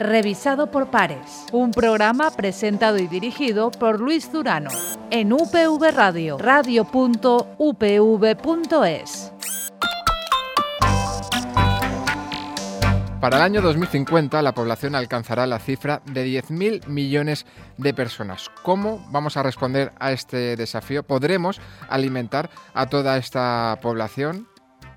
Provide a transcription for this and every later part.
revisado por pares. Un programa presentado y dirigido por Luis Durano en UPV Radio, radio.upv.es. Para el año 2050 la población alcanzará la cifra de 10.000 millones de personas. ¿Cómo vamos a responder a este desafío? ¿Podremos alimentar a toda esta población?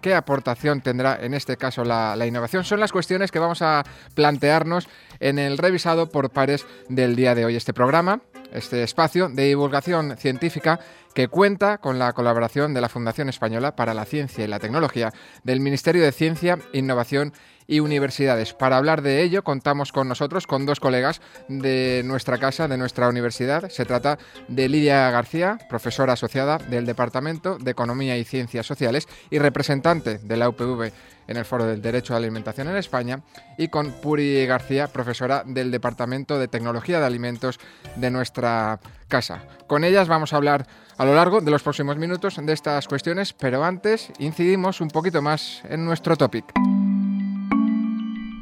¿Qué aportación tendrá en este caso la, innovación? Son las cuestiones que vamos a plantearnos en el revisado por pares del día de hoy. Este programa, este espacio de divulgación científica que cuenta con la colaboración de la Fundación Española para la Ciencia y la Tecnología, del Ministerio de Ciencia, Innovación y Universidades. Para hablar de ello contamos con nosotros, con dos colegas de nuestra casa, de nuestra universidad. Se trata de Lidia García, profesora asociada del Departamento de Economía y Ciencias Sociales y representante de la UPV en el Foro del Derecho a la Alimentación en España, y con Puri García, profesora del Departamento de Tecnología de Alimentos de nuestra casa. Con ellas vamos a hablar a lo largo de los próximos minutos de estas cuestiones, pero antes incidimos un poquito más en nuestro topic.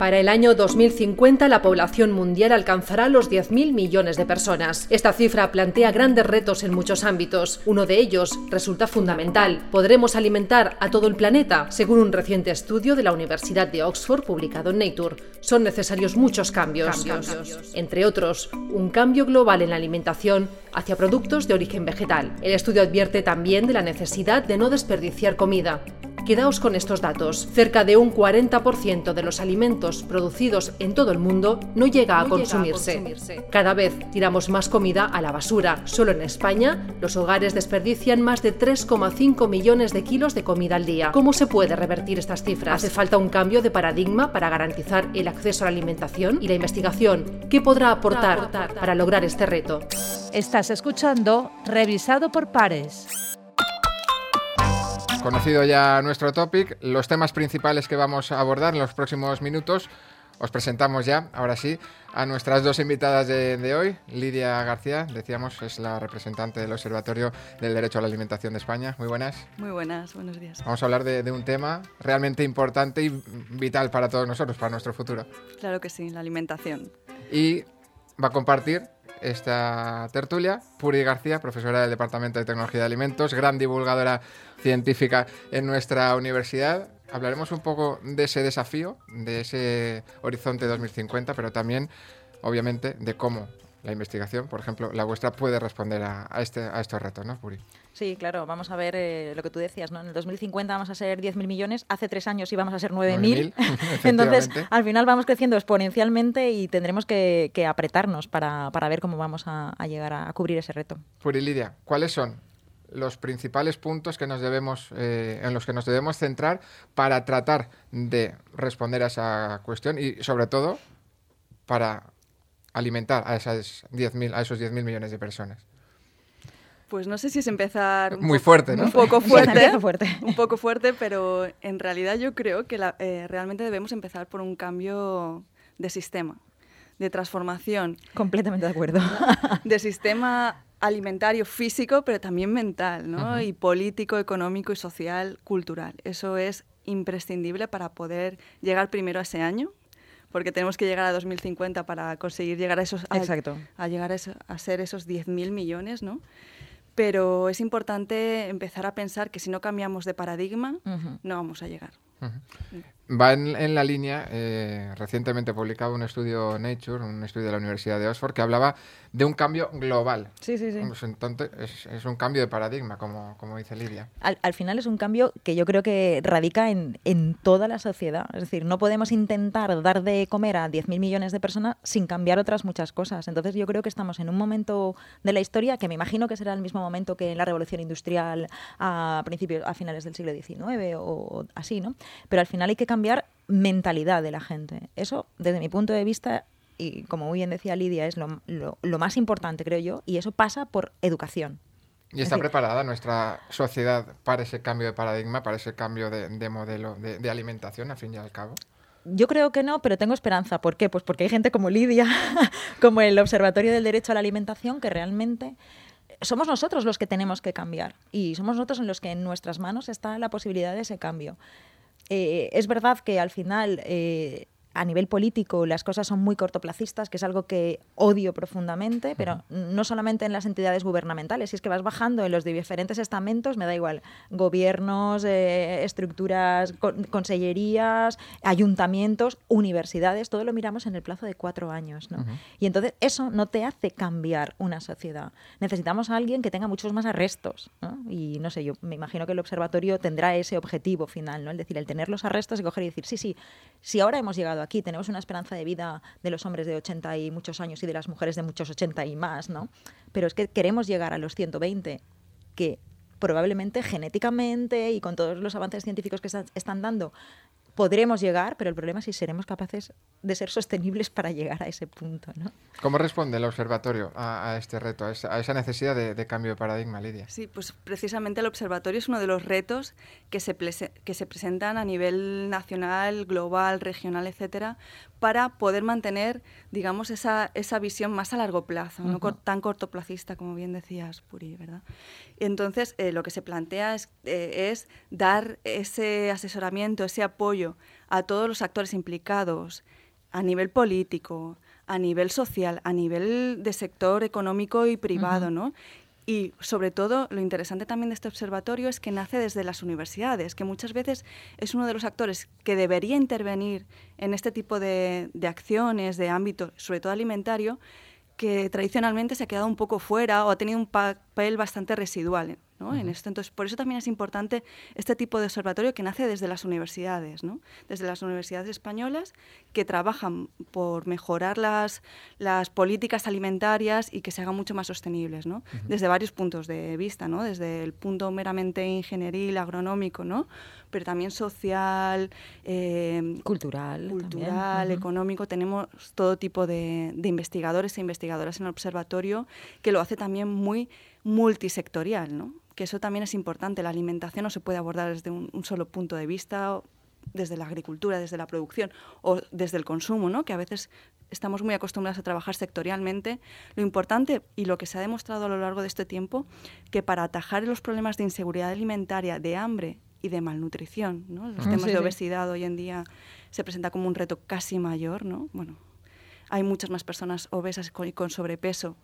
Para el año 2050 la población mundial alcanzará los 10.000 millones de personas. Esta cifra plantea grandes retos en muchos ámbitos. Uno de ellos resulta fundamental. ¿Podremos alimentar a todo el planeta? Según un reciente estudio de la Universidad de Oxford publicado en Nature, son necesarios muchos cambios. cambios. Entre otros, un cambio global en la alimentación hacia productos de origen vegetal. El estudio advierte también de la necesidad de no desperdiciar comida. Quedaos con estos datos. Cerca de un 40% de los alimentos producidos en todo el mundo no llega, a, no consumirse. llega a consumirse. Cada vez tiramos más comida a la basura. Solo en España, los hogares desperdician más de 3,5 millones de kilos de comida al día. ¿Cómo se puede revertir estas cifras? Hace falta un cambio de paradigma para garantizar el acceso a la alimentación y la investigación. ¿Qué podrá aportar para lograr este reto? Estás escuchando Revisado por Pares. Conocido ya nuestro topic, los temas principales que vamos a abordar en los próximos minutos, os presentamos ya, ahora sí, a nuestras dos invitadas de, de, hoy. Lidia García, decíamos, es la representante del Observatorio del Derecho a la Alimentación de España. Muy buenas. Muy buenas, buenos días. Vamos a hablar de, de un tema realmente importante y vital para todos nosotros, para nuestro futuro. Claro que sí, la alimentación. Y va a compartir esta tertulia. Puri García, profesora del Departamento de Tecnología de Alimentos, gran divulgadora científica en nuestra universidad. Hablaremos un poco de ese desafío, de ese horizonte 2050, pero también, obviamente, de cómo la investigación, por ejemplo, la vuestra, puede responder a, a, este, a estos retos, ¿no, Puri? Sí, claro, vamos a ver eh, lo que tú decías, ¿no? En el 2050 vamos a ser 10.000 millones, hace tres años íbamos a ser 9.000, entonces al final vamos creciendo exponencialmente y tendremos que, que apretarnos para, para, ver cómo vamos a, a llegar a, a, cubrir ese reto. Lidia, ¿cuáles son los principales puntos que nos debemos, eh, en los que nos debemos centrar para tratar de responder a esa cuestión y sobre todo para alimentar a, esas 10 a esos 10.000 millones de personas? Pues no sé si es empezar muy fuerte, ¿no? Un poco fuerte, fuerte. un poco fuerte, pero en realidad yo creo que la, eh, realmente debemos empezar por un cambio de sistema, de transformación. Completamente de acuerdo. De sistema alimentario físico, pero también mental, ¿no? Uh -huh. Y político, económico y social, cultural. Eso es imprescindible para poder llegar primero a ese año, porque tenemos que llegar a 2050 para conseguir llegar a esos... Exacto. A, a llegar a, eso, a ser esos 10.000 millones, ¿no? Pero es importante empezar a pensar que si no cambiamos de paradigma, uh -huh. no vamos a llegar. Uh -huh. Va en, en, la línea, eh, recientemente publicado un estudio Nature, un estudio de la Universidad de Oxford, que hablaba de un cambio global. Sí, sí, sí. Pues entonces es, es, un cambio de paradigma, como, como dice Lidia. Al, al, final es un cambio que yo creo que radica en, en, toda la sociedad. Es decir, no podemos intentar dar de comer a 10.000 millones de personas sin cambiar otras muchas cosas. Entonces yo creo que estamos en un momento de la historia que me imagino que será el mismo momento que en la revolución industrial a principios, a finales del siglo XIX o, o así, ¿no? Pero al final hay que cambiar mentalidad de la gente. Eso, desde mi punto de vista, y como muy bien decía Lidia, es lo, lo, lo más importante, creo yo, y eso pasa por educación. ¿Y está preparada nuestra sociedad para ese cambio de paradigma, para ese cambio de, de modelo de, de, alimentación, al fin y al cabo? Yo creo que no, pero tengo esperanza. ¿Por qué? Pues porque hay gente como Lidia, como el Observatorio del Derecho a la Alimentación, que realmente somos nosotros los que tenemos que cambiar y somos nosotros en los que en nuestras manos está la posibilidad de ese cambio. Eh, es verdad que al final eh, a nivel político las cosas son muy cortoplacistas, que es algo que odio profundamente, pero no solamente en las entidades gubernamentales, si es que vas bajando en los diferentes estamentos, me da igual, gobiernos, eh, estructuras, consellerías, ayuntamientos, universidades, todo lo miramos en el plazo de cuatro años. ¿no? Y entonces eso no te hace cambiar una sociedad. Necesitamos a alguien que tenga muchos más arrestos. Y no sé, yo me imagino que el observatorio tendrá ese objetivo final, ¿no? es decir, el tener los arrestos y coger y decir, sí, sí, si ahora hemos llegado aquí, tenemos una esperanza de vida de los hombres de 80 y muchos años y de las mujeres de muchos 80 y más, ¿no? Pero es que queremos llegar a los 120, que probablemente genéticamente y con todos los avances científicos que están dando, podremos llegar, pero el problema es si seremos capaces de ser sostenibles para llegar a ese punto. ¿no? ¿Cómo responde el observatorio a, este reto, a esa, necesidad de, cambio de paradigma, Lidia? Sí, pues precisamente el observatorio es uno de los retos que se, que se presentan a nivel nacional, global, regional, etcétera, para poder mantener, digamos, esa, esa visión más a largo plazo, no tan cortoplacista como bien decías, Puri, ¿verdad? Entonces, eh, lo que se plantea es, eh, es dar ese asesoramiento, ese apoyo a todos los actores implicados a nivel político, a nivel social, a nivel de sector económico y privado, ¿no? Y sobre todo, lo interesante también de este observatorio es que nace desde las universidades, que muchas veces es uno de los actores que debería intervenir en este tipo de, de acciones, de ámbito, sobre todo alimentario, que tradicionalmente se ha quedado un poco fuera o ha tenido un papel bastante residual en esto. Entonces, por eso también es importante este tipo de observatorio que nace desde las universidades, ¿no? desde las universidades españolas que trabajan por mejorar las, las políticas alimentarias y que se hagan mucho más sostenibles, ¿no? desde varios puntos de vista, ¿no? desde el punto meramente ingenieril, agronómico, ¿no? Pero también social, eh, cultural, cultural económico. Tenemos todo tipo de, de investigadores e investigadoras en el observatorio que lo hace también muy multisectorial, ¿no? que eso también es importante. La alimentación no se puede abordar desde un, solo punto de vista, desde la agricultura, desde la producción o desde el consumo, ¿no? que a veces estamos muy acostumbrados a trabajar sectorialmente. Lo importante y lo que se ha demostrado a lo largo de este tiempo, que para atajar los problemas de inseguridad alimentaria, de hambre y de malnutrición, ¿no? los temas de obesidad hoy en día se presenta como un reto casi mayor, ¿no? Bueno, hay muchas más personas obesas y con sobrepeso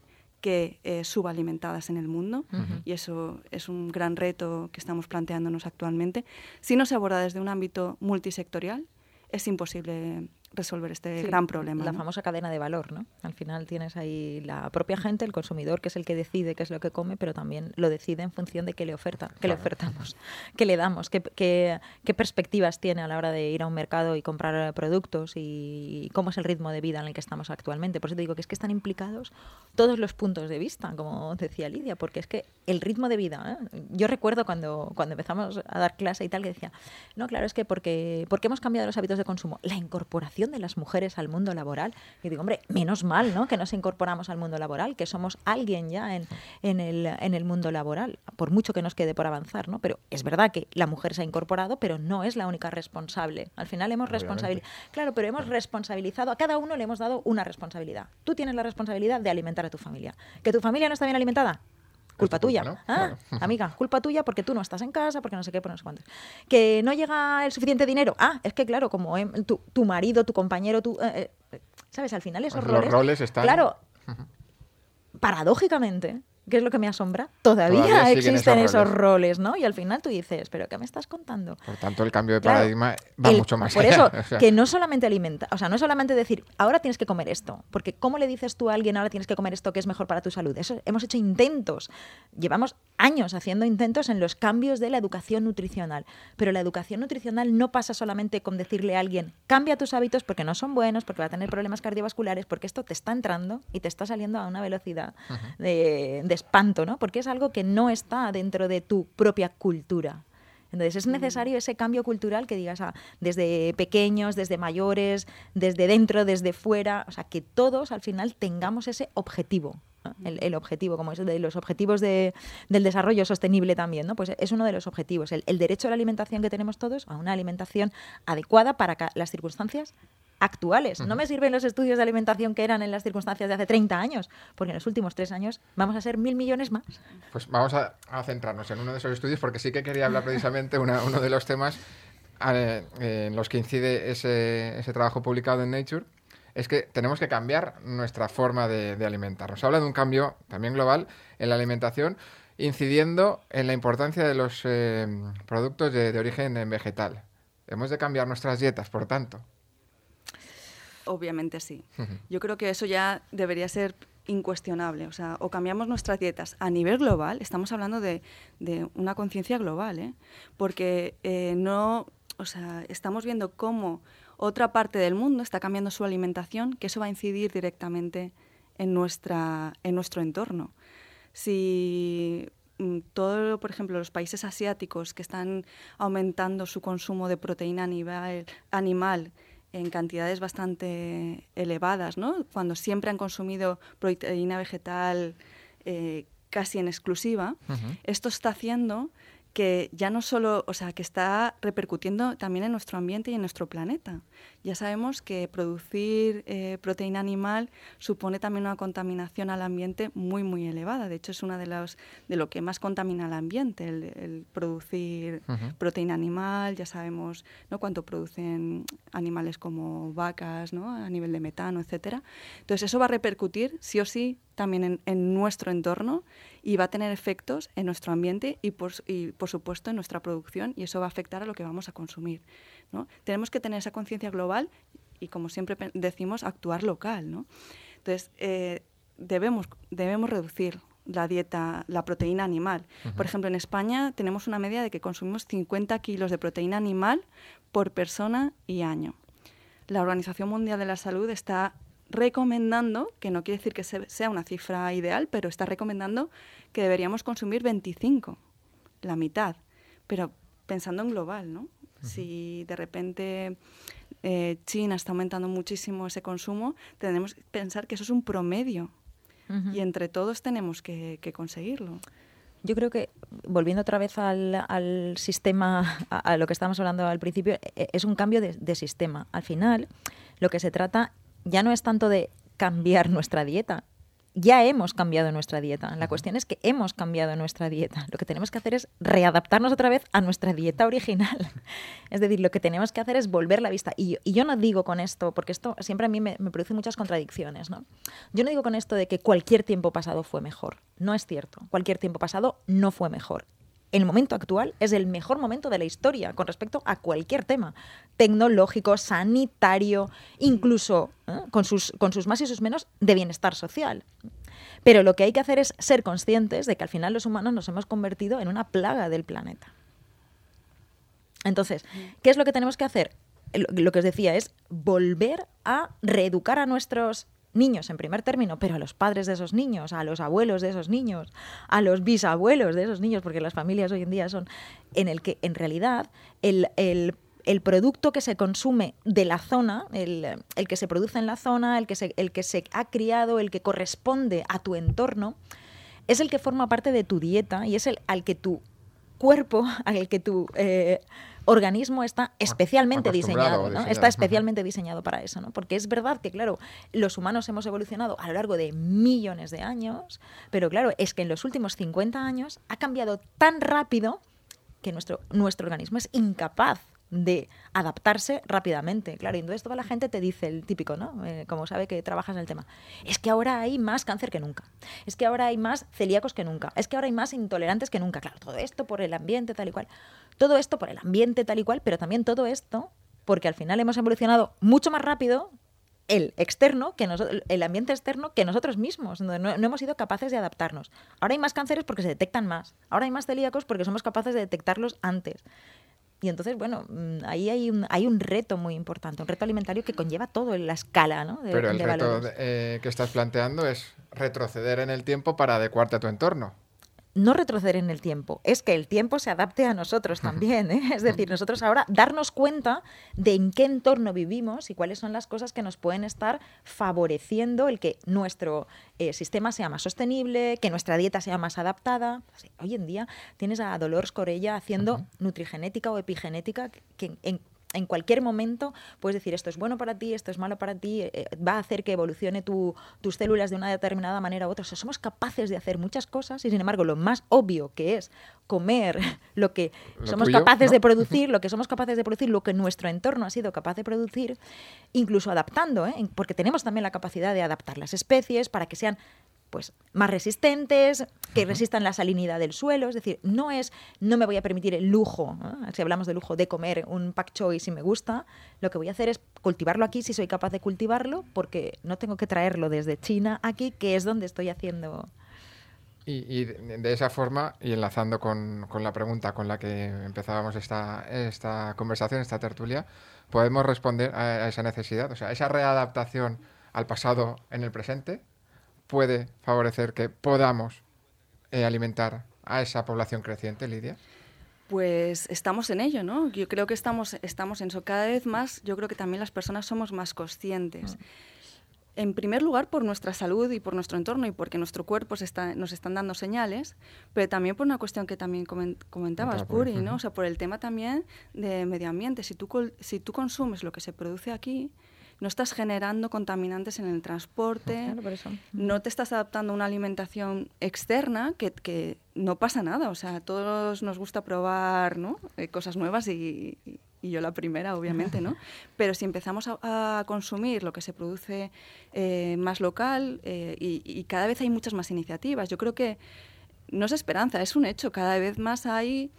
que eh, subalimentadas en el mundo y eso es un gran reto que estamos planteándonos actualmente. Si no se aborda desde un ámbito multisectorial, es imposible resolver este gran problema. La famosa cadena de valor, ¿no? Al final tienes ahí la propia gente, el consumidor, que es el que decide qué es lo que come, pero también lo decide en función de qué le oferta, qué le ofertamos, qué le damos, qué, qué, qué, perspectivas tiene a la hora de ir a un mercado y comprar productos y cómo es el ritmo de vida en el que estamos actualmente. Por eso te digo que es que están implicados todos los puntos de vista, como decía Lidia, porque es que el ritmo de vida, ¿eh? yo recuerdo cuando, cuando empezamos a dar clase y tal, que decía, no, claro, es que porque, porque hemos cambiado los hábitos de consumo, la incorporación de las mujeres al mundo laboral. Y digo, hombre, menos mal, ¿no? Que nos incorporamos al mundo laboral, que somos alguien ya en, en, el, en el mundo laboral, por mucho que nos quede por avanzar, ¿no? Pero es verdad que la mujer se ha incorporado, pero no es la única responsable. Al final hemos responsabilizado. Claro, pero hemos responsabilizado, a cada uno le hemos dado una responsabilidad. Tú tienes la responsabilidad de alimentar a tu familia. ¿Que tu familia no está bien alimentada? Culpa tuya. Ah, amiga, culpa tuya porque tú no estás en casa, porque no sé qué, por no sé cuántos. Que no llega el suficiente dinero. Ah, es que claro, como em, tu, marido, tu compañero, tu, eh, eh, ¿sabes? Al final esos roles... Los roles están... Claro, paradójicamente, ¿Qué es lo que me asombra? Todavía, existen esos roles. ¿no? Y al final tú dices, ¿pero qué me estás contando? Por tanto, el cambio de paradigma va mucho más Por eso, que no solamente alimenta, o sea, no es solamente decir, ahora tienes que comer esto, porque ¿cómo le dices tú a alguien, ahora tienes que comer esto que es mejor para tu salud? Eso, hemos hecho intentos, llevamos años haciendo intentos en los cambios de la educación nutricional, pero la educación nutricional no pasa solamente con decirle a alguien, cambia tus hábitos porque no son buenos, porque va a tener problemas cardiovasculares, porque esto te está entrando y te está saliendo a una velocidad de espanto, ¿no? Porque es algo que no está dentro de tu propia cultura. Entonces es mm. necesario ese cambio cultural que digas ah, desde pequeños, desde mayores, desde dentro, desde fuera, o sea, que todos al final tengamos ese objetivo. El, objetivo, como es de los objetivos de, del desarrollo sostenible también, ¿no? Pues es uno de los objetivos, el, el derecho a la alimentación que tenemos todos, a una alimentación adecuada para las circunstancias actuales. No me sirven los estudios de alimentación que eran en las circunstancias de hace 30 años, porque en los últimos tres años vamos a ser mil millones más. Pues vamos a, centrarnos en uno de esos estudios, porque sí que quería hablar precisamente uno de los temas en los que incide ese, ese trabajo publicado en Nature es que tenemos que cambiar nuestra forma de, alimentarnos. Habla de un cambio también global en la alimentación, incidiendo en la importancia de los eh, productos de, origen vegetal. Hemos de cambiar nuestras dietas, por tanto. Obviamente sí. Yo creo que eso ya debería ser incuestionable. O sea, o cambiamos nuestras dietas a nivel global, estamos hablando de, una conciencia global, ¿eh? porque eh, no, o sea, estamos viendo cómo otra parte del mundo está cambiando su alimentación, que eso va a incidir directamente en, nuestra, en nuestro entorno. Si mm, todo, por ejemplo, los países asiáticos que están aumentando su consumo de proteína animal, animal en cantidades bastante elevadas, ¿no? cuando siempre han consumido proteína vegetal eh, casi en exclusiva, esto está haciendo que ya no solo, o sea, que está repercutiendo también en nuestro ambiente y en nuestro planeta. Ya sabemos que producir eh, proteína animal supone también una contaminación al ambiente muy, muy elevada. De hecho, es una de los de lo que más contamina al ambiente, el, producir proteína animal. Ya sabemos ¿no? cuánto producen animales como vacas, ¿no? a nivel de metano, etcétera. Entonces, eso va a repercutir sí o sí también en, nuestro entorno y va a tener efectos en nuestro ambiente y por, y por, supuesto en nuestra producción y eso va a afectar a lo que vamos a consumir. ¿no? Tenemos que tener esa conciencia global y como siempre decimos, actuar local. ¿no? Entonces, eh, debemos, debemos reducir la dieta, la proteína animal. Por ejemplo, en España tenemos una media de que consumimos 50 kilos de proteína animal por persona y año. La Organización Mundial de la Salud está recomendando, que no quiere decir que sea una cifra ideal, pero está recomendando que deberíamos consumir 25, la mitad, pero pensando en global, ¿no? Si de repente eh, China está aumentando muchísimo ese consumo, tenemos que pensar que eso es un promedio y entre todos tenemos que, conseguirlo. Yo creo que, volviendo otra vez al, sistema, a, lo que estábamos hablando al principio, e, es un cambio de, de sistema. Al final, lo que se trata ya no es tanto de cambiar nuestra dieta. Ya hemos cambiado nuestra dieta. La cuestión es que hemos cambiado nuestra dieta. Lo que tenemos que hacer es readaptarnos otra vez a nuestra dieta original. Es decir, lo que tenemos que hacer es volver la vista. Y, yo no digo con esto, porque esto siempre a mí me, me, produce muchas contradicciones, ¿no? Yo no digo con esto de que cualquier tiempo pasado fue mejor. No es cierto. Cualquier tiempo pasado no fue mejor el momento actual es el mejor momento de la historia con respecto a cualquier tema tecnológico, sanitario, incluso ¿eh? con, sus, con sus más y sus menos de bienestar social. Pero lo que hay que hacer es ser conscientes de que al final los humanos nos hemos convertido en una plaga del planeta. Entonces, ¿qué es lo que tenemos que hacer? Lo que os decía es volver a reeducar a nuestros niños en primer término, pero a los padres de esos niños, a los abuelos de esos niños, a los bisabuelos de esos niños, porque las familias hoy en día son en el que en realidad el, producto que se consume de la zona, el, que se produce en la zona, el que, se, el que se ha criado, el que corresponde a tu entorno, es el que forma parte de tu dieta y es el al que tu cuerpo, al que tu eh, organismo está especialmente diseñado, Está especialmente diseñado para eso, ¿no? Porque es verdad que, claro, los humanos hemos evolucionado a lo largo de millones de años, pero claro, es que en los últimos 50 años ha cambiado tan rápido que nuestro, nuestro organismo es incapaz de adaptarse rápidamente. Claro, y entonces toda la gente te dice el típico, ¿no? Eh, como sabe que trabajas en el tema. Es que ahora hay más cáncer que nunca. Es que ahora hay más celíacos que nunca. Es que ahora hay más intolerantes que nunca. Claro, todo esto por el ambiente tal y cual. Todo esto por el ambiente tal y cual, pero también todo esto porque al final hemos evolucionado mucho más rápido el externo, que el ambiente externo, que nosotros mismos. No, no, hemos sido capaces de adaptarnos. Ahora hay más cánceres porque se detectan más. Ahora hay más celíacos porque somos capaces de detectarlos antes. Y entonces, bueno, mm, ahí hay un, hay un reto muy importante, un reto alimentario que conlleva todo en la escala ¿no? de, Pero el reto eh, que estás planteando es retroceder en el tiempo para adecuarte a tu entorno no retroceder en el tiempo, es que el tiempo se adapte a nosotros también. ¿eh? Es decir, nosotros ahora darnos cuenta de en qué entorno vivimos y cuáles son las cosas que nos pueden estar favoreciendo el que nuestro eh, sistema sea más sostenible, que nuestra dieta sea más adaptada. Hoy en día tienes a Dolores Corella haciendo nutrigenética o epigenética que en, en cualquier momento puedes decir esto es bueno para ti, esto es malo para ti, eh, va a hacer que evolucione tu, tus células de una determinada manera u otra. O sea, somos capaces de hacer muchas cosas y sin embargo lo más obvio que es comer lo que somos capaces de producir, lo que somos capaces de producir, lo que nuestro entorno ha sido capaz de producir, incluso adaptando, ¿eh? porque tenemos también la capacidad de adaptar las especies para que sean pues más resistentes, que resistan la salinidad del suelo, es decir, no es no me voy a permitir el lujo, si hablamos de lujo de comer un pak choi si me gusta, lo que voy a hacer es cultivarlo aquí si soy capaz de cultivarlo, porque no tengo que traerlo desde China aquí, que es donde estoy haciendo y, de esa forma, y enlazando con, con, la pregunta con la que empezábamos esta, esta conversación, esta tertulia, podemos responder a, esa necesidad. O sea, esa readaptación al pasado en el presente puede favorecer que podamos eh, alimentar a esa población creciente, Lidia? Pues estamos en ello, ¿no? Yo creo que estamos, estamos en eso. Cada vez más, yo creo que también las personas somos más conscientes. Mm. En primer lugar, por nuestra salud y por nuestro entorno y porque nuestro cuerpo está, nos están dando señales, pero también por una cuestión que también comentabas, Puri, ¿no? O sea, por el tema también de medio ambiente. Si tú, si tú consumes lo que se produce aquí, no estás generando contaminantes en el transporte, no te estás adaptando a una alimentación externa que, que, no pasa nada. O sea, a todos nos gusta probar ¿no? Eh, cosas nuevas y, y, yo la primera, obviamente, ¿no? Pero si empezamos a, consumir lo que se produce eh, más local eh, y, y cada vez hay muchas más iniciativas, yo creo que no es esperanza, es un hecho. Cada vez más hay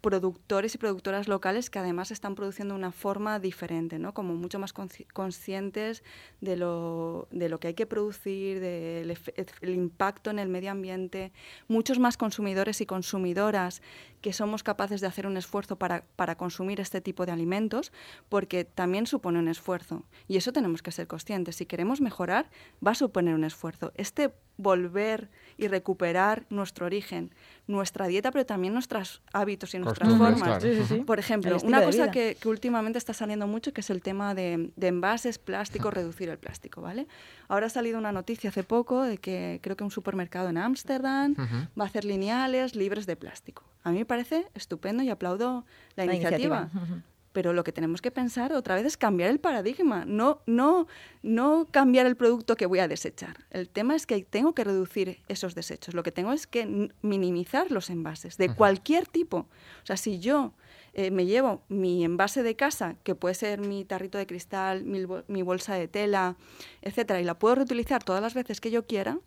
productores y productoras locales que además están produciendo de una forma diferente, ¿no? como mucho más conscientes de lo, de lo que hay que producir, del el impacto en el medio ambiente, muchos más consumidores y consumidoras que somos capaces de hacer un esfuerzo para, para consumir este tipo de alimentos, porque también supone un esfuerzo. Y eso tenemos que ser conscientes. Si queremos mejorar, va a suponer un esfuerzo. Este volver y recuperar nuestro origen, nuestra dieta, pero también nuestros hábitos y nuestras formas. Por ejemplo, una cosa que, últimamente está saliendo mucho, que es el tema de, envases, plásticos, reducir el plástico, ¿vale? Ahora ha salido una noticia hace poco de que creo que un supermercado en Ámsterdam va a hacer lineales libres de plástico. A mí parece estupendo y aplaudo la, iniciativa. Pero lo que tenemos que pensar otra vez es cambiar el paradigma, no, no, no cambiar el producto que voy a desechar. El tema es que tengo que reducir esos desechos. Lo que tengo es que minimizar los envases de cualquier tipo. O sea, si yo eh, me llevo mi envase de casa, que puede ser mi tarrito de cristal, mi, bolsa de tela, etcétera, y la puedo reutilizar todas las veces que yo quiera,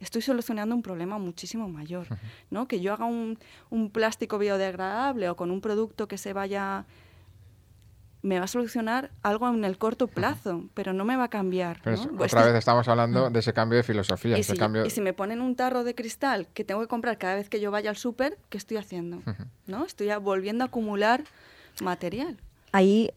estoy solucionando un problema muchísimo mayor. ¿no? Que yo haga un, un plástico biodegradable o con un producto que se vaya me va a solucionar algo en el corto plazo, pero no me va a cambiar. Otra vez estamos hablando de ese cambio de filosofía. Y, si, cambio... y si me ponen un tarro de cristal que tengo que comprar cada vez que yo vaya al súper, ¿qué estoy haciendo? ¿No? Estoy volviendo a acumular material. Ahí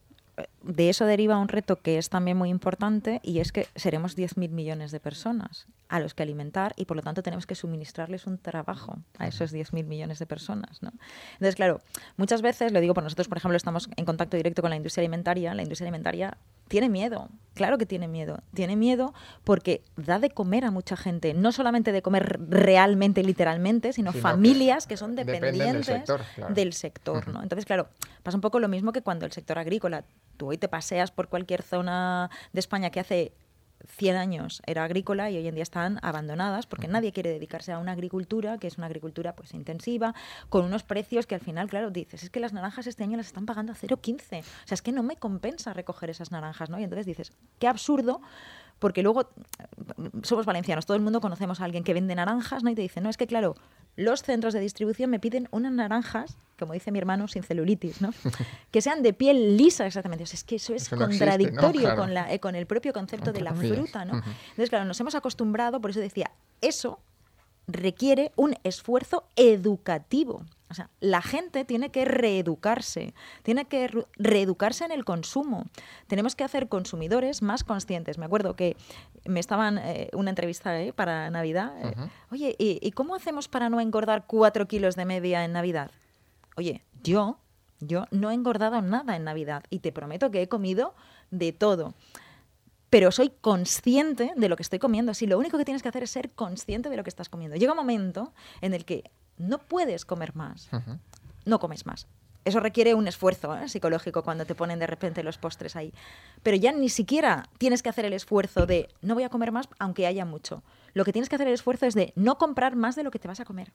de eso deriva un reto que es también muy importante y es que seremos 10.000 millones de personas a los que alimentar y por lo tanto tenemos que suministrarles un trabajo a esos 10.000 millones de personas. ¿no? Entonces, claro, muchas veces, lo digo por nosotros, por ejemplo, estamos en contacto directo con la industria alimentaria, la industria alimentaria tiene miedo, claro que tiene miedo, tiene miedo porque da de comer a mucha gente, no solamente de comer realmente, literalmente, sino, familias que, son dependientes del sector. ¿no? Entonces, claro, pasa un poco lo mismo que cuando el sector agrícola Tú hoy te paseas por cualquier zona de España que hace 100 años era agrícola y hoy en día están abandonadas porque nadie quiere dedicarse a una agricultura que es una agricultura pues intensiva con unos precios que al final claro dices es que las naranjas este año las están pagando a 0,15 o sea es que no me compensa recoger esas naranjas no y entonces dices qué absurdo porque luego somos valencianos, todo el mundo conocemos a alguien que vende naranjas, ¿no? Y te dice, no, es que claro, los centros de distribución me piden unas naranjas, como dice mi hermano, sin celulitis, ¿no? que sean de piel lisa exactamente. O sea, es que eso es contradictorio con, la, eh, con el propio concepto de la fruta, ¿no? Entonces, claro, nos hemos acostumbrado, por eso decía, eso requiere un esfuerzo educativo. O sea, la gente tiene que reeducarse, tiene que reeducarse en el consumo. Tenemos que hacer consumidores más conscientes. Me acuerdo que me estaban eh, una entrevista eh, para Navidad. Eh, Oye, ¿y, cómo hacemos para no engordar cuatro kilos de media en Navidad? Oye, yo, yo no he engordado nada en Navidad y te prometo que he comido de todo pero soy consciente de lo que estoy comiendo. Si lo único que tienes que hacer es ser consciente de lo que estás comiendo. Llega un momento en el que no puedes comer más. No comes más. eso requiere un esfuerzo ¿eh? psicológico cuando te ponen de repente los postres ahí. Pero ya ni siquiera tienes que hacer el esfuerzo de no voy a comer más aunque haya mucho. Lo que tienes que hacer el esfuerzo es de no comprar más de lo que te vas a comer.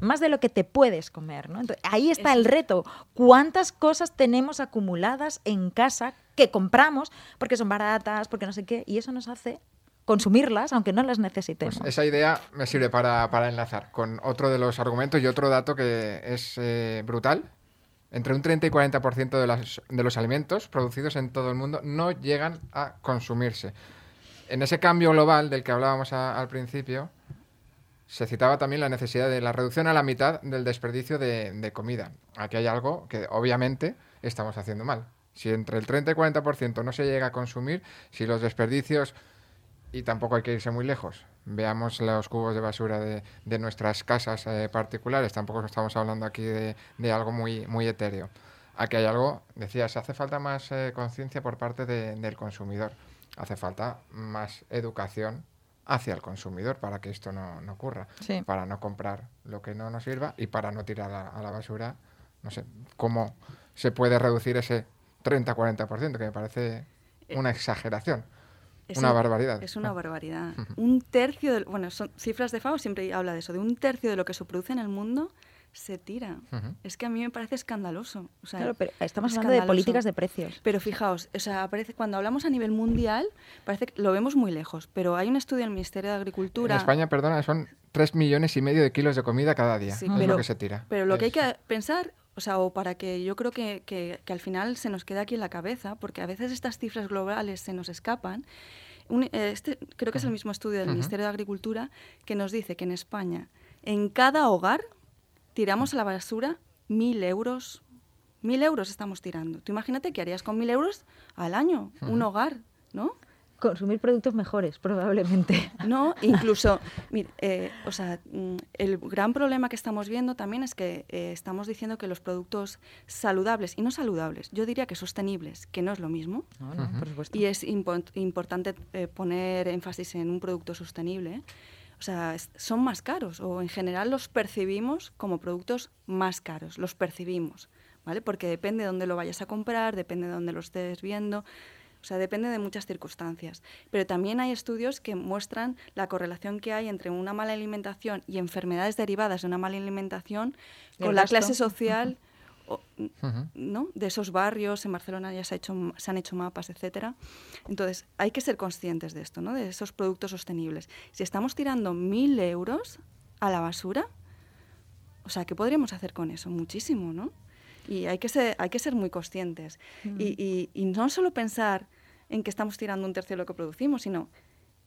Más de lo que te puedes comer. ¿no? ahí está el reto. ¿Cuántas cosas tenemos acumuladas en casa que compramos porque son baratas, porque no sé qué? Y eso nos hace consumirlas aunque no las necesitemos. Pues esa idea me sirve para, enlazar con otro de los argumentos y otro dato que es eh, brutal. Entre un 30 y 40% de, de los alimentos producidos en todo el mundo no llegan a consumirse. En ese cambio global del que hablábamos al principio, se citaba también la necesidad de la reducción a la mitad del desperdicio de, de comida. Aquí hay algo que obviamente estamos haciendo mal. Si entre el 30 y 40% no se llega a consumir, si los desperdicios y tampoco hay que irse muy lejos. Veamos los cubos de basura de, de nuestras casas eh, particulares. Tampoco estamos hablando aquí de, de, algo muy, muy etéreo. Aquí hay algo, decías, hace falta más eh, conciencia por parte del consumidor. Hace falta más educación hacia el consumidor para que esto no, no ocurra. Para no comprar lo que no nos sirva y para no tirar a, a la basura. No sé, cómo se puede reducir ese 30-40%, que me parece eh, una exageración una barbaridad. Es una barbaridad. un tercio, de, bueno, son cifras de FAO siempre habla de eso, de un tercio de lo que se produce en el mundo se tira. Es que a mí me parece escandaloso. claro, pero estamos hablando de políticas de precios. Pero fijaos, o sea, aparece, cuando hablamos a nivel mundial, parece que lo vemos muy lejos, pero hay un estudio del Ministerio de Agricultura... En España, perdona, son 3 millones y medio de kilos de comida cada día. es lo que se tira. Pero lo que hay que pensar o sea, o para que yo creo que, que, al final se nos quede aquí en la cabeza, porque a veces estas cifras globales se nos escapan. Este creo que es el mismo estudio del Ministerio de Agricultura que nos dice que en España, en cada hogar, tiramos a la basura mil euros. Mil euros estamos tirando. Tú imagínate qué harías con mil euros al año, un hogar, ¿no? Consumir productos mejores, probablemente. No, incluso, eh, o sea, mm, el gran problema que estamos viendo también es que eh, estamos diciendo que los productos saludables, y no saludables, yo diría que sostenibles, que no es lo mismo. Y es importante eh, poner énfasis en un producto sostenible. O sea, son más caros, o en general los percibimos como productos más caros, los percibimos, ¿vale? Porque depende de dónde lo vayas a comprar, depende de dónde lo estés viendo. O sea, depende de muchas circunstancias. Pero también hay estudios que muestran la correlación que hay entre una mala alimentación y enfermedades derivadas de una mala alimentación con la clase social. ¿no? de esos barrios, en Barcelona ya se, ha hecho, se han hecho mapas, etcétera. Entonces, hay que ser conscientes de esto, ¿no? de esos productos sostenibles. Si estamos tirando mil euros a la basura, o sea, ¿qué podríamos hacer con eso? Muchísimo, ¿no? Y hay que ser, hay que ser muy conscientes. Y, y, no solo pensar en que estamos tirando un tercio de lo que producimos, sino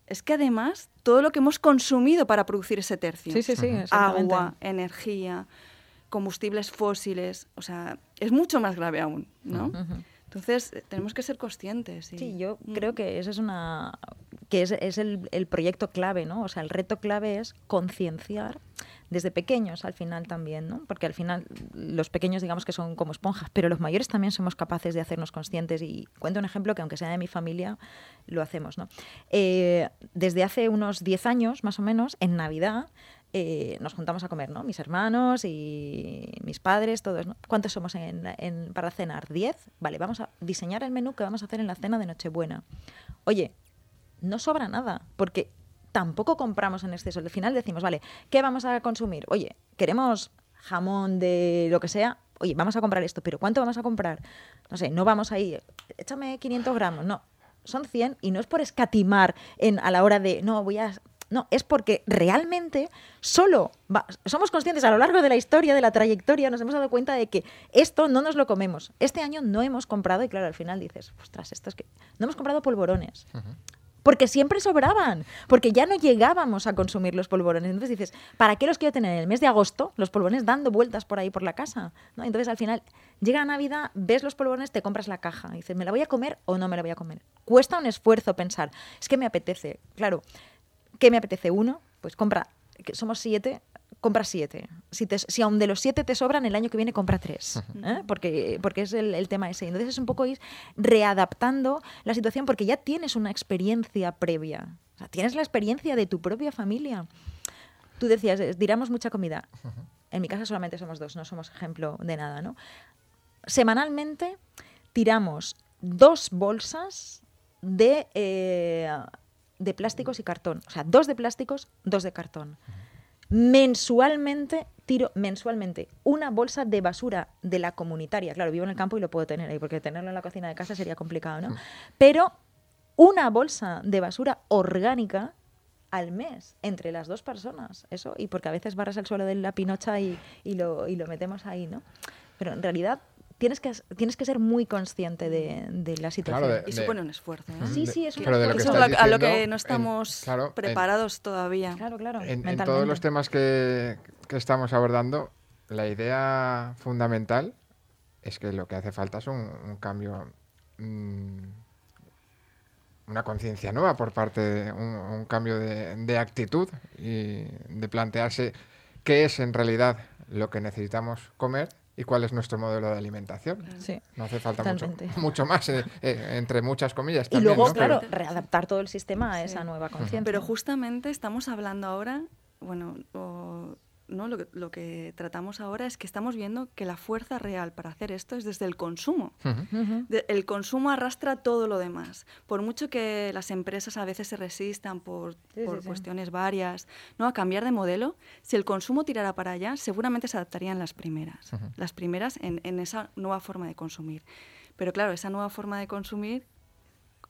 es que además todo lo que hemos consumido para producir ese tercio, sí, sí, sí, agua, energía, combustibles fósiles, o sea, es mucho más grave aún, ¿no? Entonces, eh, tenemos que ser conscientes. Sí, yo mm. creo que eso es una que es, es el, el, proyecto clave, ¿no? O sea, el reto clave es concienciar desde pequeños al final también, ¿no? Porque al final los pequeños digamos que son como esponjas, pero los mayores también somos capaces de hacernos conscientes y cuento un ejemplo que aunque sea de mi familia, lo hacemos, ¿no? Eh, desde hace unos 10 años más o menos, en Navidad, eh, nos juntamos a comer, ¿no? Mis hermanos y mis padres, todos. ¿Cuántos somos en, para cenar? ¿10? Vale, vamos a diseñar el menú que vamos a hacer en la cena de Nochebuena. Oye, no sobra nada, porque tampoco compramos en exceso. Al final decimos, vale, ¿qué vamos a consumir? Oye, queremos jamón de lo que sea. Oye, vamos a comprar esto, pero ¿cuánto vamos a comprar? No sé, no vamos ahí, échame 500 gramos, no, son 100 y no es por escatimar en, a la hora de, no, voy a no, es porque realmente solo somos conscientes a lo largo de la historia, de la trayectoria, nos hemos dado cuenta de que esto no nos lo comemos. Este año no hemos comprado, y claro, al final dices, ostras, esto es que. No hemos comprado polvorones porque siempre sobraban, porque ya no llegábamos a consumir los polvorones. Entonces dices, ¿para qué los quiero tener en el mes de agosto? Los polvorones dando vueltas por ahí por la casa. ¿no? Entonces al final llega Navidad, ves los polvorones, te compras la caja. Y dices, ¿me la voy a comer o no me la voy a comer? Cuesta un esfuerzo pensar, es que me apetece. Claro, ¿qué me apetece? Uno, pues compra, somos siete, compra siete. Si, si aún de los siete te sobran, el año que viene compra tres. ¿eh? Porque, porque es el, tema ese. Entonces es un poco ir readaptando la situación porque ya tienes una experiencia previa. O sea, tienes la experiencia de tu propia familia. Tú decías, diramos mucha comida. En mi casa solamente somos dos, no somos ejemplo de nada, ¿no? semanalmente tiramos dos bolsas de, eh, de plásticos y cartón. O sea, dos de plásticos, dos de cartón. Mensualmente tiro mensualmente una bolsa de basura de la comunitaria. Claro, vivo en el campo y lo puedo tener ahí, porque tenerlo en la cocina de casa sería complicado, ¿no? Pero una bolsa de basura orgánica al mes entre las dos personas. Eso, y porque a veces barras el suelo de la pinocha y, y, lo, y lo metemos ahí, ¿no? Pero en realidad tienes que, tienes que ser muy consciente de, de la situación. Claro, de, y supone un esfuerzo. ¿eh? Sí, sí, es un esfuerzo. Eso es a lo que no estamos en, claro, preparados en, todavía. Claro, claro. En, en, todos los temas que, que estamos abordando, la idea fundamental es que lo que hace falta es un, un cambio, mmm, una conciencia nueva por parte de un, un cambio de, de, actitud y de plantearse qué es en realidad lo que necesitamos comer y cuál es nuestro modelo de alimentación. Sí, no hace falta mucho, mucho, más, eh, eh, entre muchas comillas. También, y luego, ¿no? claro, Pero... readaptar todo el sistema a esa nueva conciencia. Pero justamente estamos hablando ahora, bueno, o, ¿no? Lo que, lo, que, tratamos ahora es que estamos viendo que la fuerza real para hacer esto es desde el consumo. Uh -huh. de, el consumo arrastra todo lo demás. Por mucho que las empresas a veces se resistan por, sí, por sí, cuestiones sí. varias ¿no? a cambiar de modelo, si el consumo tirara para allá, seguramente se adaptarían las primeras. Uh -huh. Las primeras en, en esa nueva forma de consumir. Pero claro, esa nueva forma de consumir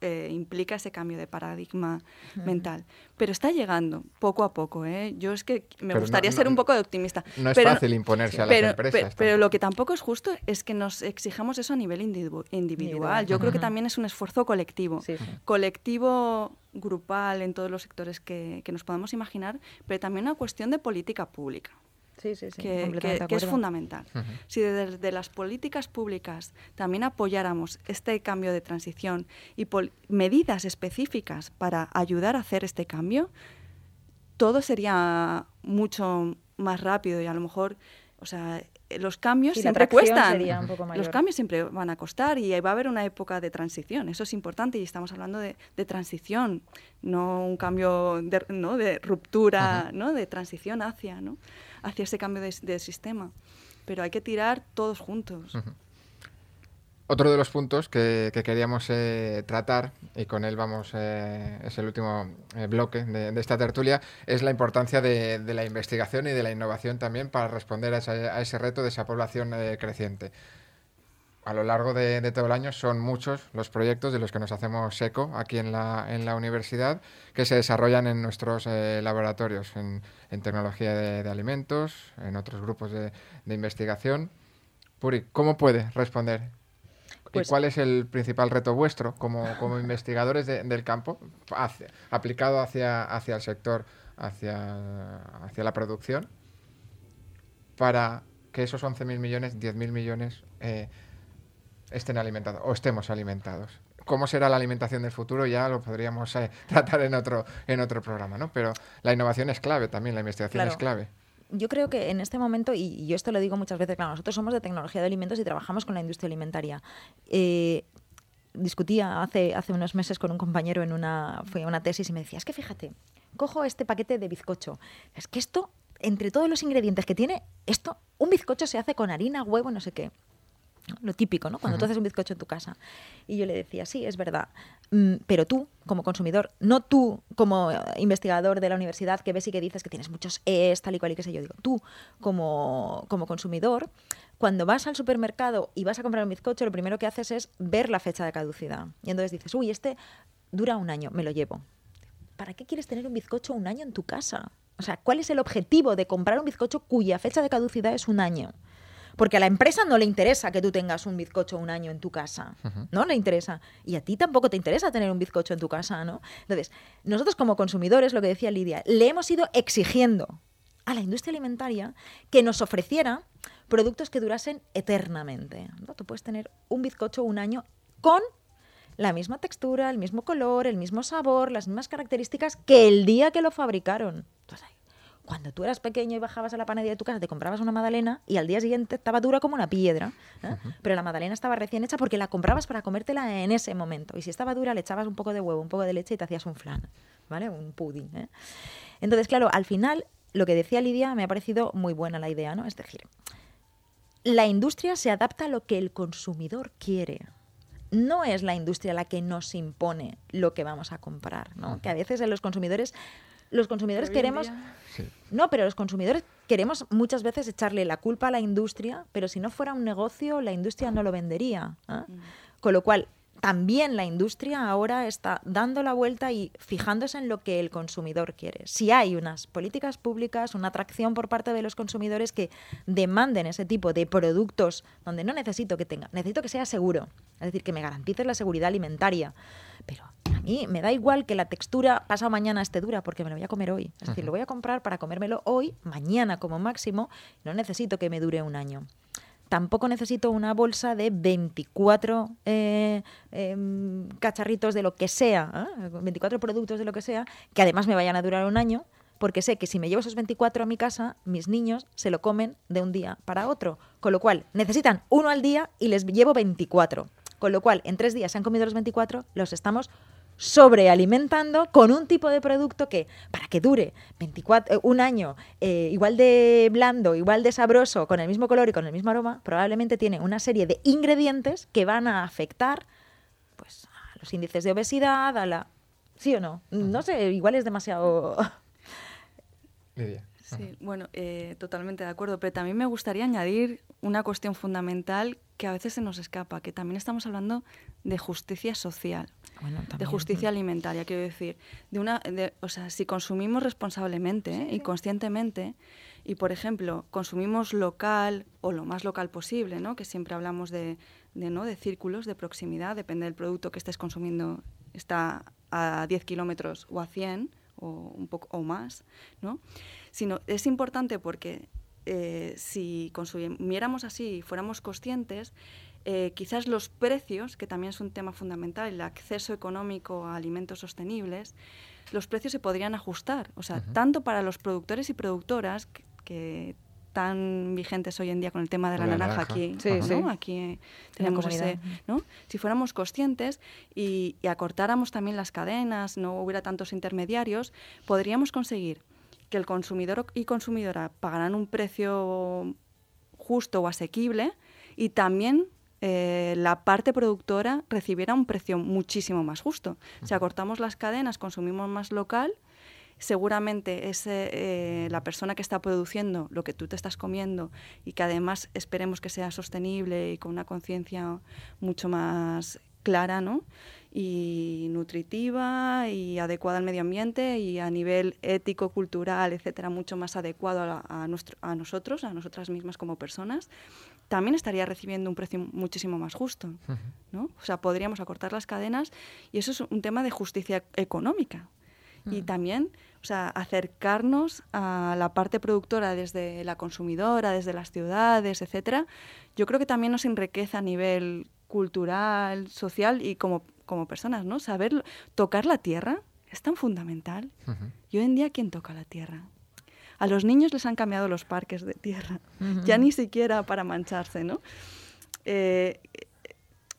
eh, implica ese cambio de paradigma uh -huh. mental. Pero está llegando poco a poco. ¿eh? Yo es que me pero gustaría no, ser un poco de optimista. No es pero, fácil imponerse a las pero, empresas. Pero, pero, lo que tampoco es justo es que nos exijamos eso a nivel individu individual. Yo uh -huh. creo que también es un esfuerzo colectivo. Sí, sí. Colectivo grupal en todos los sectores que, que nos podamos imaginar, pero también una cuestión de política pública. Sí, sí, sí, que, que, que, es fundamental. Uh -huh. Si desde de las políticas públicas también apoyáramos este cambio de transición y medidas específicas para ayudar a hacer este cambio, todo sería mucho más rápido y a lo mejor, o sea, los cambios y siempre cuestan. Los cambios siempre van a costar y va a haber una época de transición. Eso es importante y estamos hablando de, de transición, no un cambio de, ¿no? de ruptura. ¿no? de transición hacia, ¿no? Hacia ese cambio de, sistema. Pero hay que tirar todos juntos. Otro de los puntos que, que queríamos eh, tratar, y con él vamos, eh, es el último eh, bloque de, esta tertulia, es la importancia de, la investigación y de la innovación también para responder a ese, reto de esa población creciente. A lo largo de, de, todo el año son muchos los proyectos de los que nos hacemos eco aquí en la, en la universidad que se desarrollan en nuestros eh, laboratorios, en, en tecnología de, de, alimentos, en otros grupos de, de investigación. Puri, ¿cómo puede responder pues, ¿Y cuál es el principal reto vuestro como, como investigadores de, del campo hacia, aplicado hacia, hacia el sector, hacia, hacia la producción, para que esos 11.000 millones, 10.000 millones eh, estén alimentados o estemos alimentados? ¿Cómo será la alimentación del futuro? Ya lo podríamos eh, tratar en otro, en otro programa, ¿no? Pero la innovación es clave también, la investigación claro. es clave yo creo que en este momento, y yo esto lo digo muchas veces, claro, nosotros somos de tecnología de alimentos y trabajamos con la industria alimentaria. Eh, discutía hace, hace unos meses con un compañero en una, fue una tesis y me decía, es que fíjate, cojo este paquete de bizcocho, es que esto, entre todos los ingredientes que tiene, esto, un bizcocho se hace con harina, huevo, no sé qué. Lo típico, ¿no? Cuando uh -huh. tú haces un bizcocho en tu casa. Y yo le decía, sí, es verdad. Mm, pero tú, como consumidor, no tú como investigador de la universidad que ves y que dices que tienes muchos es, tal y cual y qué sé yo, digo, tú como, como consumidor, cuando vas al supermercado y vas a comprar un bizcocho, lo primero que haces es ver la fecha de caducidad. Y entonces dices, uy, este dura un año, me lo llevo. ¿Para qué quieres tener un bizcocho un año en tu casa? O sea, ¿cuál es el objetivo de comprar un bizcocho cuya fecha de caducidad es un año? Porque a la empresa no le interesa que tú tengas un bizcocho un año en tu casa. Uh -huh. No le interesa. Y a ti tampoco te interesa tener un bizcocho en tu casa, ¿no? Entonces, nosotros como consumidores, lo que decía Lidia, le hemos ido exigiendo a la industria alimentaria que nos ofreciera productos que durasen eternamente. ¿no? Tú puedes tener un bizcocho un año con la misma textura, el mismo color, el mismo sabor, las mismas características que el día que lo fabricaron. Cuando tú eras pequeño y bajabas a la panadería de tu casa, te comprabas una magdalena y al día siguiente estaba dura como una piedra. ¿eh? Uh -huh. Pero la magdalena estaba recién hecha porque la comprabas para comértela en ese momento. Y si estaba dura, le echabas un poco de huevo, un poco de leche y te hacías un flan, ¿vale? Un pudding. ¿eh? Entonces, claro, al final, lo que decía Lidia me ha parecido muy buena la idea, ¿no? Es decir, la industria se adapta a lo que el consumidor quiere. No es la industria la que nos impone lo que vamos a comprar, ¿no? Que a veces en los consumidores los consumidores queremos no, pero los consumidores queremos muchas veces echarle la culpa a la industria, pero si no fuera un negocio, la industria no lo vendería. ¿eh? Mm. Con lo cual, también la industria ahora está dando la vuelta y fijándose en lo que el consumidor quiere. Si hay unas políticas públicas, una atracción por parte de los consumidores que demanden ese tipo de productos donde no necesito que tenga, necesito que sea seguro, es decir, que me garantice la seguridad alimentaria. Pero mí me da igual que la textura pasado mañana esté dura porque me lo voy a comer hoy. Es decir, lo voy a comprar para comérmelo hoy, mañana como máximo, no necesito que me dure un año tampoco necesito una bolsa de 24 eh, em, cacharritos de lo que sea, 24 ¿eh? productos de lo que sea, que además me vayan a durar un año, porque sé que si me llevo esos 24 a mi casa, mis niños se lo comen de un día para otro. Con lo cual, necesitan uno al día y les llevo 24. Con lo cual, en tres días se han comido los 24, los estamos sobrealimentando con un tipo de producto que, para que dure 24, eh, un año, eh, igual de blando, igual de sabroso, con el mismo color y con el mismo aroma, probablemente tiene una serie de ingredientes que van a afectar pues, a los índices de obesidad, a la... ¿Sí o no? No sé, igual es demasiado... Sí, bueno, eh, totalmente de acuerdo, pero también me gustaría añadir una cuestión fundamental que a veces se nos escapa, que también estamos hablando de justicia social, de justicia alimentaria, quiero decir, de una, o sea, si consumimos responsablemente y conscientemente, y por ejemplo consumimos local o lo más local posible, ¿no? que siempre hablamos de, de, ¿no? de círculos de proximidad, depende del producto que estés consumiendo, está a 10 kilómetros o a 100 o un poco o más, ¿no? Sino es importante porque eh, si consumiéramos así y fuéramos conscientes, eh, quizás los precios, que también es un tema fundamental, el acceso económico a alimentos sostenibles, los precios se podrían ajustar, o sea, tanto para los productores y productoras que, tan vigentes hoy en día con el tema de la, naranja, aquí, aquí tenemos ese, ¿no? Si fuéramos conscientes y, y acortáramos también las cadenas, no hubiera tantos intermediarios, podríamos conseguir que el consumidor y consumidora pagarán un precio justo o asequible y también eh, la parte productora recibiera un precio muchísimo más justo. Si acortamos las cadenas, consumimos más local, seguramente ese, eh, la persona que está produciendo lo que tú te estás comiendo y que además esperemos que sea sostenible y con una conciencia mucho más clara, ¿no? y nutritiva y adecuada al medio ambiente y a nivel ético, cultural, etcétera, mucho más adecuado a, nuestro, a nosotros, a nosotras mismas como personas, también estaría recibiendo un precio muchísimo más justo. ¿no? O sea, podríamos acortar las cadenas y eso es un tema de justicia económica. Y también, o sea, acercarnos a la parte productora desde la consumidora, desde las ciudades, etcétera, yo creo que también nos enriquece a nivel cultural, social y como como personas, ¿no? Saber tocar la tierra es tan fundamental. Y hoy en día, ¿quién toca la tierra? A los niños les han cambiado los parques de tierra, ya ni siquiera para mancharse, ¿no? Eh,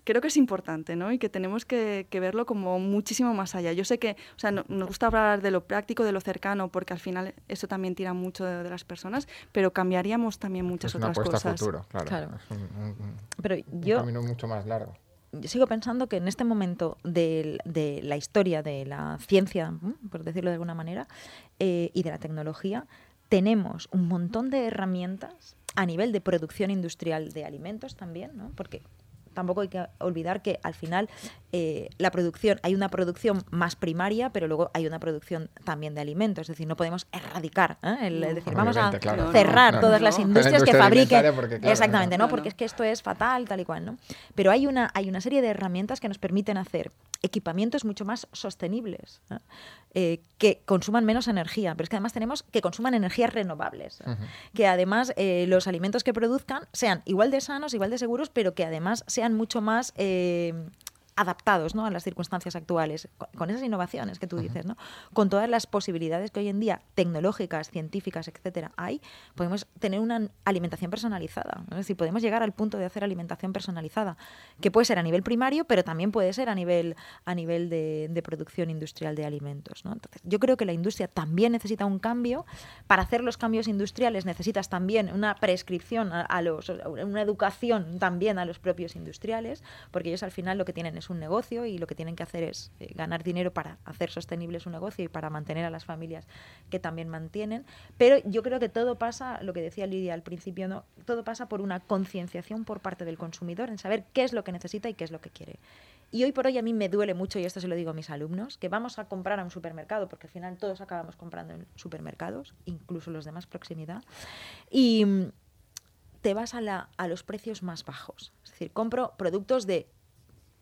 creo que es importante, ¿no? Y que tenemos que, verlo como muchísimo más allá. Yo sé que, o sea, nos gusta hablar de lo práctico, de lo cercano, porque al final eso también tira mucho de, las personas, pero cambiaríamos también muchas otras cosas. Futuro, claro. Es un, pero yo, camino mucho más largo sigo pensando que en este momento de, la historia de la ciencia, por decirlo de alguna manera, eh, y de la tecnología, tenemos un montón de herramientas a nivel de producción industrial de alimentos también, ¿no? porque tampoco hay que olvidar que al final eh, la producción, hay una producción más primaria, pero luego hay una producción también de alimentos. Es decir, no podemos erradicar, ¿eh? el, decir, vamos a cerrar todas las industrias que fabriquen. exactamente, ¿no? Porque es que esto es fatal, tal y cual, ¿no? Pero hay una, hay una serie de herramientas que nos permiten hacer equipamientos mucho más sostenibles, eh, que consuman menos energía, pero es que además tenemos que consuman energías renovables, que además los alimentos que produzcan sean igual de sanos, igual de seguros, pero que además sean mucho más... Eh, adaptados ¿no? a las circunstancias actuales, con, esas innovaciones que tú dices, ¿no? con todas las posibilidades que hoy en día, tecnológicas, científicas, etcétera, hay, podemos tener una alimentación personalizada. Es decir, podemos llegar al punto de hacer alimentación personalizada, que puede ser a nivel primario, pero también puede ser a nivel, a nivel de, producción industrial de alimentos. ¿no? Entonces, yo creo que la industria también necesita un cambio. Para hacer los cambios industriales necesitas también una prescripción a los, una educación también a los propios industriales, porque ellos al final lo que tienen es un negocio y lo que tienen que hacer es eh, ganar dinero para hacer sostenible su negocio y para mantener a las familias que también mantienen. Pero yo creo que todo pasa, lo que decía Lidia al principio, ¿no? todo pasa por una concienciación por parte del consumidor en saber qué es lo que necesita y qué es lo que quiere. Y hoy por hoy a mí me duele mucho, y esto se lo digo a mis alumnos, que vamos a comprar a un supermercado, porque al final todos acabamos comprando en supermercados, incluso los de más proximidad, y mm, te vas a, la, a los precios más bajos. Es decir, compro productos de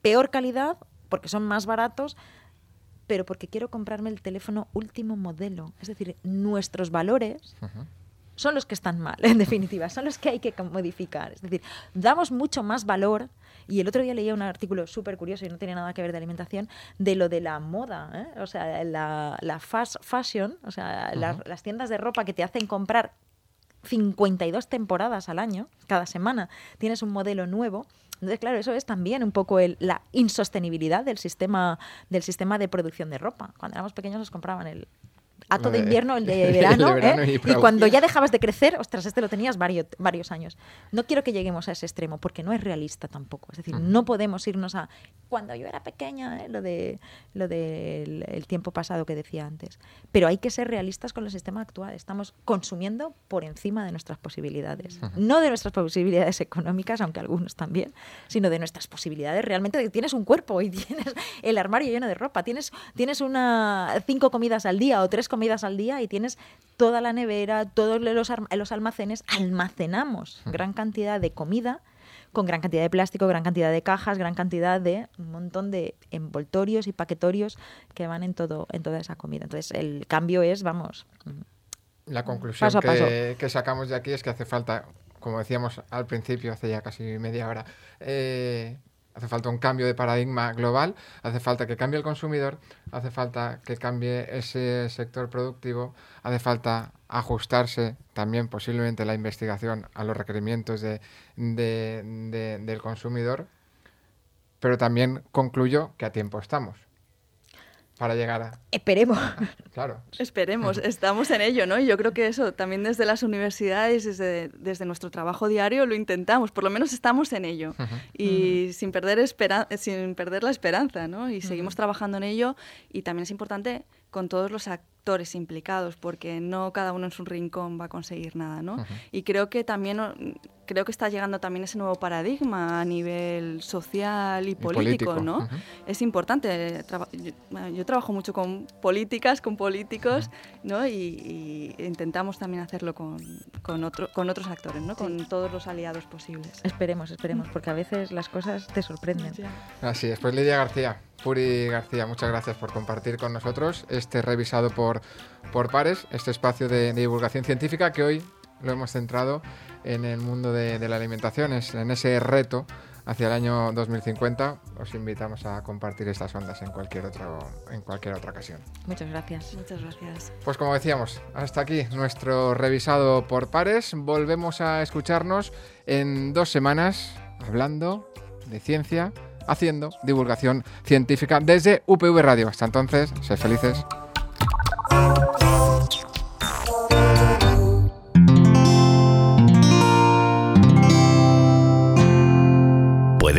peor calidad, porque son más baratos, pero porque quiero comprarme el teléfono último modelo. Es decir, nuestros valores son los que están mal, en definitiva, son los que hay que modificar. Es decir, damos mucho más valor. Y el otro día leía un artículo súper curioso y no tiene nada que ver de alimentación, de lo de la moda, ¿eh? o sea, la, la fast fashion, o sea, las tiendas de ropa que te hacen comprar 52 temporadas al año, cada semana tienes un modelo nuevo entonces, claro, eso es también un poco el, la insostenibilidad del sistema, del sistema de producción de ropa. Cuando éramos pequeños nos compraban el, ato de invierno, el de verano, ¿eh? y, cuando ya dejabas de crecer, ostras, este lo tenías varios, varios años. No quiero que lleguemos a ese extremo, porque no es realista tampoco. Es decir, no podemos irnos a cuando yo era pequeña, ¿eh? lo de lo del el tiempo pasado que decía antes. Pero hay que ser realistas con el sistema actual. Estamos consumiendo por encima de nuestras posibilidades. No de nuestras posibilidades económicas, aunque algunos también, sino de nuestras posibilidades realmente de que tienes un cuerpo y tienes el armario lleno de ropa, tienes, tienes una cinco comidas al día o tres comidas comidas al día y tienes toda la nevera, todos los, los almacenes, almacenamos gran cantidad de comida con gran cantidad de plástico, gran cantidad de cajas, gran cantidad de un montón de envoltorios y paquetorios que van en todo en toda esa comida. Entonces el cambio es, vamos, la conclusión que, que, sacamos de aquí es que hace falta, como decíamos al principio, hace ya casi media hora, eh, Hace falta un cambio de paradigma global, hace falta que cambie el consumidor, hace falta que cambie ese sector productivo, hace falta ajustarse también posiblemente la investigación a los requerimientos de, del consumidor, pero también concluyo que a tiempo estamos para llegar a... Esperemos. Claro. Esperemos, estamos en ello, ¿no? Y yo creo que eso también desde las universidades, desde, desde nuestro trabajo diario lo intentamos, por lo menos estamos en ello. Y sin, perder sin perder la esperanza, ¿no? Y seguimos trabajando en ello y también es importante con todos los actores implicados, porque no cada uno en su rincón va a conseguir nada, ¿no? Y creo que también creo que está llegando también ese nuevo paradigma a nivel social y, político, ¿no? Es importante. yo, trabajo mucho con políticas, con políticos, ¿no? Y, intentamos también hacerlo con, con, otro, con otros actores, ¿no? Con todos los aliados posibles. Esperemos, esperemos, porque a veces las cosas te sorprenden. Así es. Pues Lidia García, Puri García, muchas gracias por compartir con nosotros este revisado por, por pares, este espacio de, divulgación científica que hoy lo hemos centrado en el mundo de, la alimentación, en ese reto hacia el año 2050. Os invitamos a compartir estas ondas en cualquier, otro, en cualquier otra ocasión. Muchas gracias. Muchas gracias. Pues como decíamos, hasta aquí nuestro revisado por pares. Volvemos a escucharnos en dos semanas hablando de ciencia haciendo divulgación científica desde UPV Radio. Hasta entonces, sed felices.